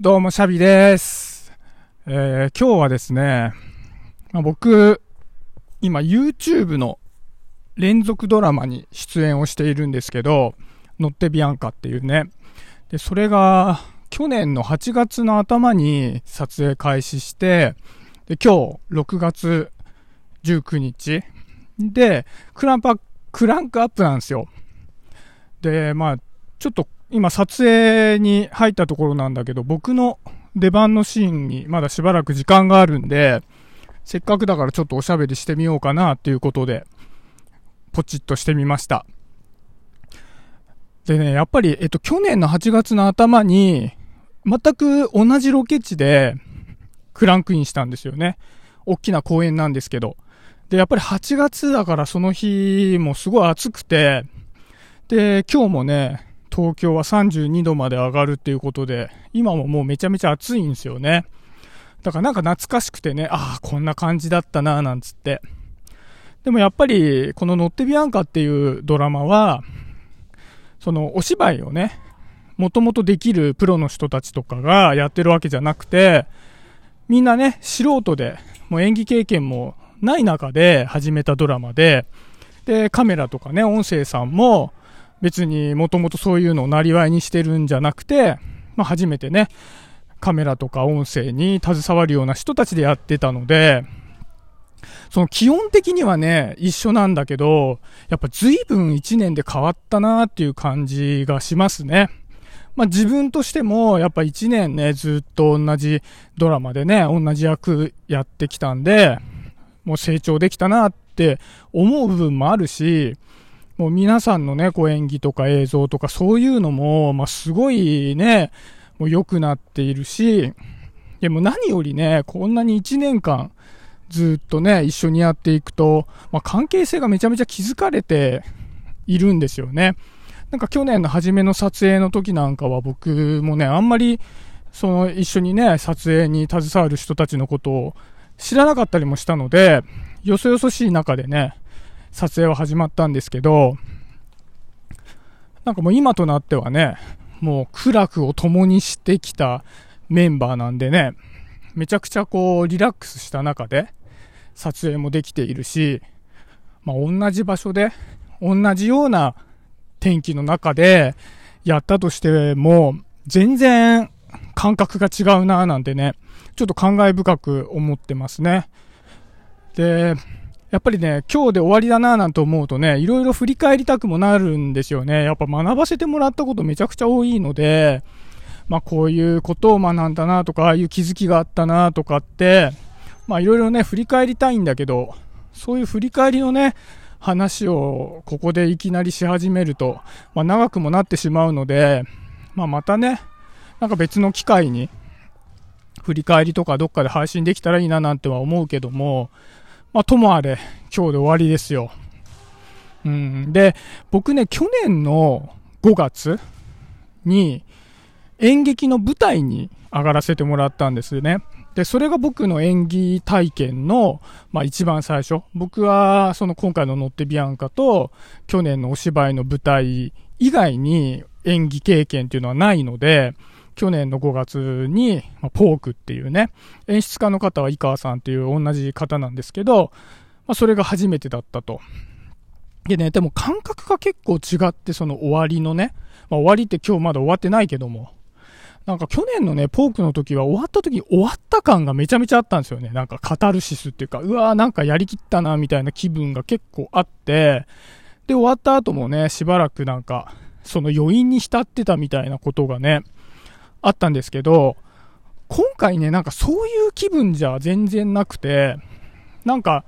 どうも、シャビです。えー、今日はですね、まあ、僕、今 YouTube の連続ドラマに出演をしているんですけど、ノッテビアンカっていうね。で、それが去年の8月の頭に撮影開始して、で、今日6月19日で、クランパ、クランクアップなんですよ。で、まあ、ちょっと今撮影に入ったところなんだけど、僕の出番のシーンにまだしばらく時間があるんで、せっかくだからちょっとおしゃべりしてみようかなっていうことで、ポチッとしてみました。でね、やっぱり、えっと、去年の8月の頭に、全く同じロケ地でクランクインしたんですよね。大きな公園なんですけど。で、やっぱり8月だからその日もすごい暑くて、で、今日もね、東京は32度まで上がるっていうことで、今ももうめちゃめちゃ暑いんですよね。だからなんか懐かしくてね、ああ、こんな感じだったな、なんつって。でもやっぱり、このノッテビアンカっていうドラマは、そのお芝居をね、もともとできるプロの人たちとかがやってるわけじゃなくて、みんなね、素人で、もう演技経験もない中で始めたドラマで、で、カメラとかね、音声さんも、別にもともとそういうのをなりわいにしてるんじゃなくて、まあ初めてね、カメラとか音声に携わるような人たちでやってたので、その基本的にはね、一緒なんだけど、やっぱ随分一年で変わったなっていう感じがしますね。まあ自分としても、やっぱ一年ね、ずっと同じドラマでね、同じ役やってきたんで、もう成長できたなって思う部分もあるし、もう皆さんのね、こう演技とか映像とかそういうのも、まあすごいね、もう良くなっているし、でも何よりね、こんなに1年間ずっとね、一緒にやっていくと、まあ関係性がめちゃめちゃ築かれているんですよね。なんか去年の初めの撮影の時なんかは僕もね、あんまり、その一緒にね、撮影に携わる人たちのことを知らなかったりもしたので、よそよそしい中でね、撮影は始まったんですけど、なんかもう今となってはね、もう苦楽を共にしてきたメンバーなんでね、めちゃくちゃこうリラックスした中で撮影もできているし、まあ同じ場所で、同じような天気の中でやったとしても、全然感覚が違うなぁなんてね、ちょっと感慨深く思ってますね。で、やっぱりね、今日で終わりだなぁなんて思うとね、いろいろ振り返りたくもなるんですよね。やっぱ学ばせてもらったことめちゃくちゃ多いので、まあこういうことを学んだなとか、ああいう気づきがあったなとかって、まあいろいろね、振り返りたいんだけど、そういう振り返りのね、話をここでいきなりし始めると、まあ長くもなってしまうので、まあまたね、なんか別の機会に、振り返りとかどっかで配信できたらいいななんては思うけども、まあともあれ、今日で終わりですよ。うん。で、僕ね、去年の5月に演劇の舞台に上がらせてもらったんですね。で、それが僕の演技体験の、まあ一番最初。僕は、その今回のノッテビアンカと、去年のお芝居の舞台以外に演技経験っていうのはないので、去年の5月に、ま、ポークっていうね、演出家の方は井川さんっていう同じ方なんですけど、まあそれが初めてだったと。でね、でも感覚が結構違って、その終わりのね、まあ終わりって今日まだ終わってないけども、なんか去年のね、ポークの時は終わった時に終わった感がめちゃめちゃあったんですよね。なんかカタルシスっていうか、うわーなんかやりきったな、みたいな気分が結構あって、で、終わった後もね、しばらくなんか、その余韻に浸ってたみたいなことがね、あったんですけど、今回ね、なんかそういう気分じゃ全然なくて、なんか、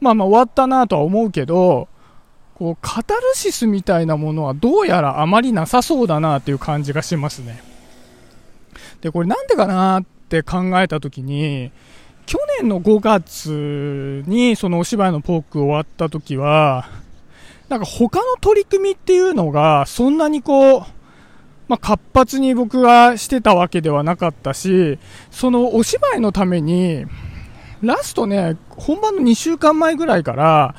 まあまあ終わったなとは思うけど、こう、カタルシスみたいなものはどうやらあまりなさそうだなっていう感じがしますね。で、これなんでかなって考えたときに、去年の5月にそのお芝居のポーク終わったときは、なんか他の取り組みっていうのがそんなにこう、まあ、活発に僕がしてたわけではなかったし、そのお芝居のために、ラストね、本番の2週間前ぐらいから、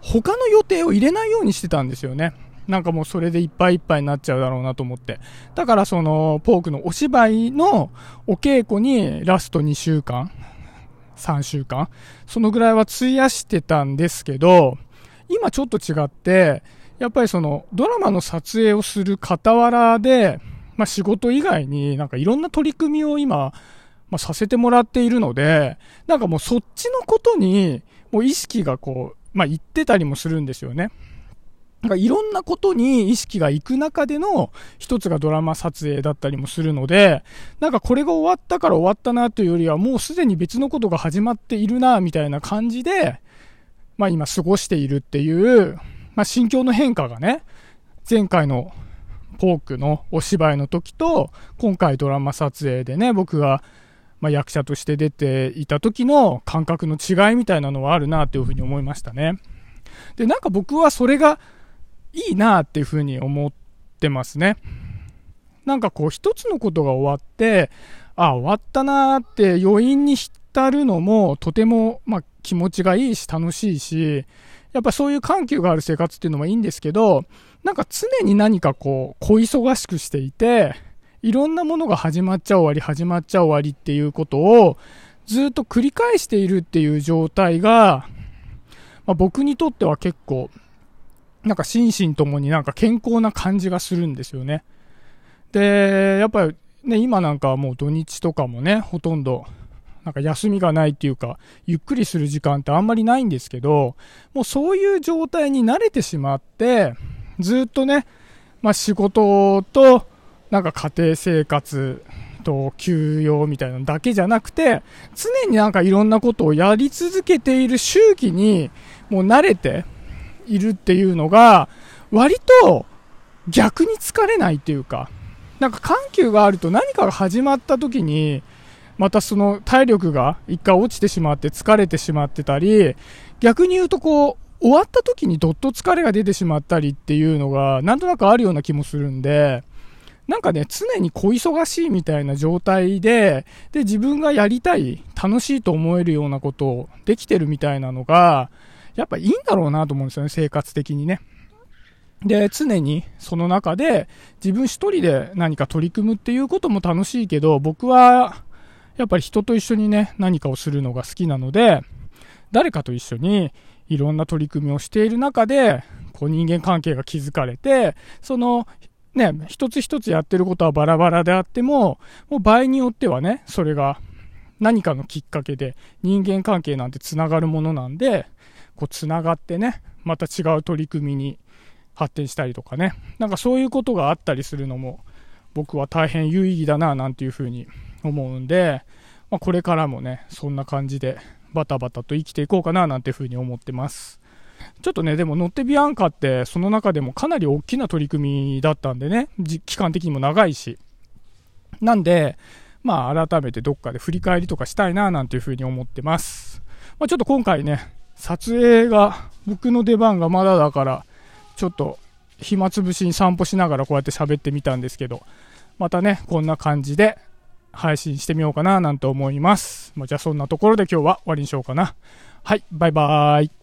他の予定を入れないようにしてたんですよね。なんかもうそれでいっぱいいっぱいになっちゃうだろうなと思って。だからその、ポークのお芝居のお稽古にラスト2週間、3週間、そのぐらいは費やしてたんですけど、今ちょっと違って、やっぱりその、ドラマの撮影をする傍らで、まあ仕事以外になんかいろんな取り組みを今、まあさせてもらっているので、なんかもうそっちのことに、もう意識がこう、まあ言ってたりもするんですよね。なんかいろんなことに意識がいく中での一つがドラマ撮影だったりもするので、なんかこれが終わったから終わったなというよりはもうすでに別のことが始まっているなみたいな感じで、まあ今過ごしているっていう、まあ心境の変化がね、前回のポークのお芝居の時と、今回ドラマ撮影でね、僕がまあ役者として出ていた時の感覚の違いみたいなのはあるなというふうに思いましたね。で、なんか僕はそれがいいなっていうふうに思ってますね。なんかこう一つのことが終わって、あ、終わったなーって余韻に浸るのもとても、まあ、気持ちがいいし楽しいし、やっぱそういう緩急がある生活っていうのもいいんですけど、なんか常に何かこう、小忙しくしていて、いろんなものが始まっちゃ終わり、始まっちゃ終わりっていうことをずっと繰り返しているっていう状態が、まあ、僕にとっては結構なんか心身ともになんか健康な感じがするんですよね。で、やっぱりね、今なんかもう土日とかもね、ほとんど、なんか休みがないっていうか、ゆっくりする時間ってあんまりないんですけど、もうそういう状態に慣れてしまって、ずっとね、まあ仕事と、なんか家庭生活と休養みたいなのだけじゃなくて、常になんかいろんなことをやり続けている周期に、もう慣れて、いるっていうのが、割と逆に疲れないっていうか、なんか緩急があると何かが始まった時に、またその体力が一回落ちてしまって疲れてしまってたり、逆に言うとこう、終わった時にどっと疲れが出てしまったりっていうのが、なんとなくあるような気もするんで、なんかね、常に小忙しいみたいな状態で、で、自分がやりたい、楽しいと思えるようなことをできてるみたいなのが、やっぱいいんだろうなと思うんですよね、生活的にね。で、常にその中で自分一人で何か取り組むっていうことも楽しいけど、僕はやっぱり人と一緒にね、何かをするのが好きなので、誰かと一緒にいろんな取り組みをしている中で、こう人間関係が築かれて、そのね、一つ一つやってることはバラバラであっても、もう場合によってはね、それが何かのきっかけで人間関係なんて繋がるものなんで、こう繋がってね、また違う取り組みに発展したりとかね、なんかそういうことがあったりするのも僕は大変有意義だななんていうふうに思うんで、まあ、これからもね、そんな感じでバタバタと生きていこうかななんていうふうに思ってます。ちょっとね、でも乗ってビアンカってその中でもかなり大きな取り組みだったんでね、期間的にも長いし。なんで、まあ改めてどっかで振り返りとかしたいななんていうふうに思ってます。まあ、ちょっと今回ね、撮影が僕の出番がまだだからちょっと暇つぶしに散歩しながらこうやって喋ってみたんですけどまたねこんな感じで配信してみようかななんて思います。まあ、じゃあそんなところで今日は終わりにしようかな。はい、バイバーイ。